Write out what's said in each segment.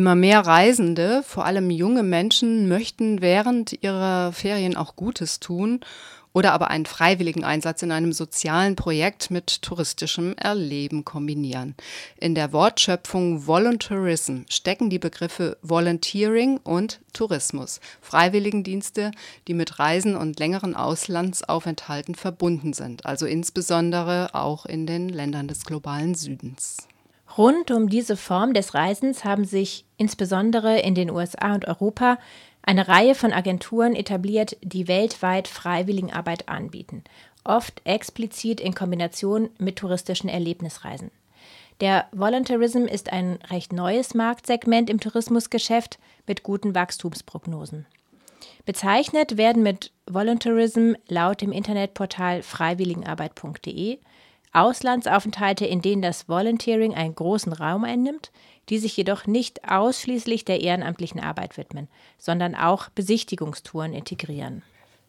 Immer mehr Reisende, vor allem junge Menschen, möchten während ihrer Ferien auch Gutes tun oder aber einen freiwilligen Einsatz in einem sozialen Projekt mit touristischem Erleben kombinieren. In der Wortschöpfung Voluntarism stecken die Begriffe Volunteering und Tourismus, Freiwilligendienste, die mit Reisen und längeren Auslandsaufenthalten verbunden sind, also insbesondere auch in den Ländern des globalen Südens. Rund um diese Form des Reisens haben sich insbesondere in den USA und Europa eine Reihe von Agenturen etabliert, die weltweit Freiwilligenarbeit anbieten, oft explizit in Kombination mit touristischen Erlebnisreisen. Der Voluntarism ist ein recht neues Marktsegment im Tourismusgeschäft mit guten Wachstumsprognosen. Bezeichnet werden mit Voluntarism laut dem Internetportal freiwilligenarbeit.de Auslandsaufenthalte, in denen das Volunteering einen großen Raum einnimmt, die sich jedoch nicht ausschließlich der ehrenamtlichen Arbeit widmen, sondern auch Besichtigungstouren integrieren.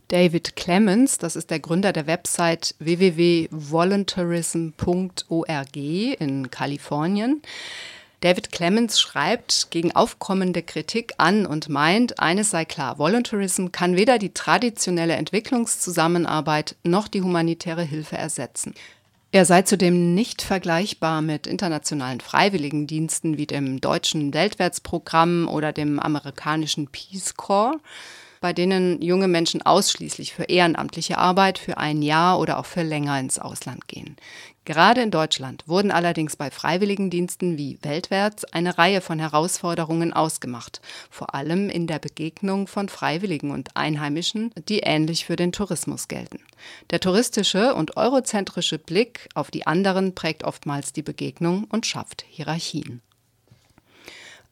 David Clemens, das ist der Gründer der Website www.voluntarism.org in Kalifornien. David Clemens schreibt gegen aufkommende Kritik an und meint, eines sei klar, Voluntarism kann weder die traditionelle Entwicklungszusammenarbeit noch die humanitäre Hilfe ersetzen. Er sei zudem nicht vergleichbar mit internationalen Freiwilligendiensten wie dem deutschen Weltwärtsprogramm oder dem amerikanischen Peace Corps, bei denen junge Menschen ausschließlich für ehrenamtliche Arbeit für ein Jahr oder auch für länger ins Ausland gehen. Gerade in Deutschland wurden allerdings bei Freiwilligendiensten wie Weltwärts eine Reihe von Herausforderungen ausgemacht, vor allem in der Begegnung von Freiwilligen und Einheimischen, die ähnlich für den Tourismus gelten. Der touristische und eurozentrische Blick auf die anderen prägt oftmals die Begegnung und schafft Hierarchien.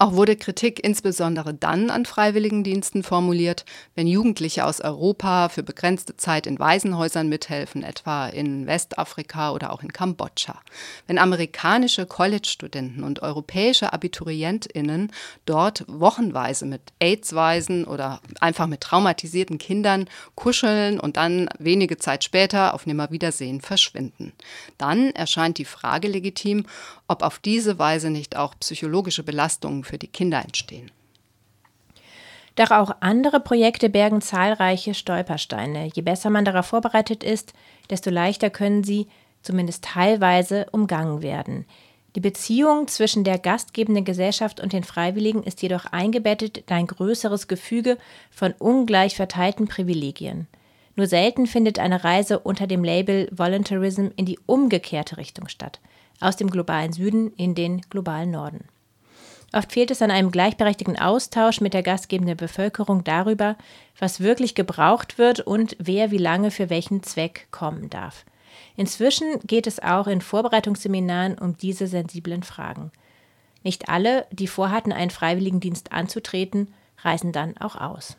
Auch wurde Kritik insbesondere dann an Freiwilligendiensten formuliert, wenn Jugendliche aus Europa für begrenzte Zeit in Waisenhäusern mithelfen, etwa in Westafrika oder auch in Kambodscha. Wenn amerikanische College-Studenten und europäische AbiturientInnen dort wochenweise mit AIDS-Waisen oder einfach mit traumatisierten Kindern kuscheln und dann wenige Zeit später auf Nimmerwiedersehen verschwinden. Dann erscheint die Frage legitim, ob auf diese Weise nicht auch psychologische Belastungen für die Kinder entstehen. Doch auch andere Projekte bergen zahlreiche Stolpersteine. Je besser man darauf vorbereitet ist, desto leichter können sie, zumindest teilweise, umgangen werden. Die Beziehung zwischen der gastgebenden Gesellschaft und den Freiwilligen ist jedoch eingebettet in ein größeres Gefüge von ungleich verteilten Privilegien. Nur selten findet eine Reise unter dem Label Voluntarism in die umgekehrte Richtung statt, aus dem globalen Süden in den globalen Norden. Oft fehlt es an einem gleichberechtigten Austausch mit der gastgebenden Bevölkerung darüber, was wirklich gebraucht wird und wer wie lange für welchen Zweck kommen darf. Inzwischen geht es auch in Vorbereitungsseminaren um diese sensiblen Fragen. Nicht alle, die vorhatten, einen Freiwilligendienst anzutreten, reisen dann auch aus.